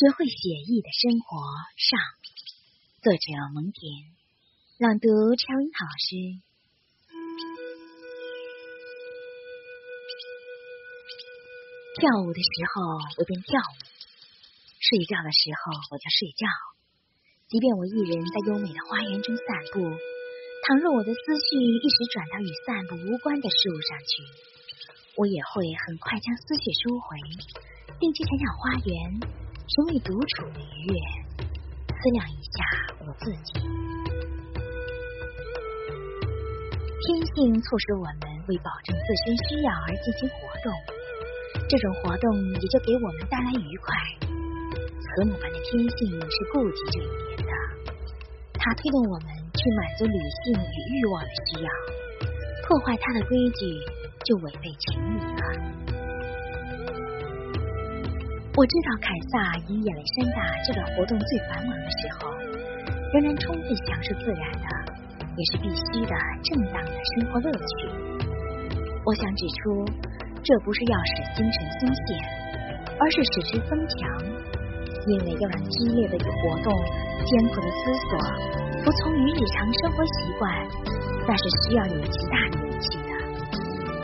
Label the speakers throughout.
Speaker 1: 学会写意的生活上，作者蒙恬，朗读超音老师。跳舞的时候我便跳舞，睡觉的时候我就睡觉。即便我一人在优美的花园中散步，倘若我的思绪一时转到与散步无关的事物上去，我也会很快将思绪收回，定期想想花园。成为独处的愉悦，思量一下我自己。天性促使我们为保证自身需要而进行活动，这种活动也就给我们带来愉快。慈母般的天性是顾及这一点的，它推动我们去满足理性与欲望的需要，破坏它的规矩就违背情理了。我知道凯撒以亚历山大这个活动最繁忙的时候，仍然充分享受自然的，也是必须的正当的生活乐趣。我想指出，这不是要使精神松懈，而是使之增强，因为要让激烈的活动、艰苦的思索服从于日常生活习惯，那是需要有极大的勇气的。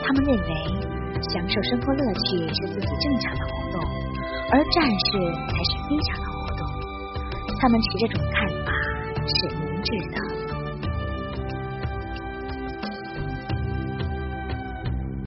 Speaker 1: 他们认为，享受生活乐趣是自己正常的活。而战士才是非常的活动，他们持这种看法是明智的。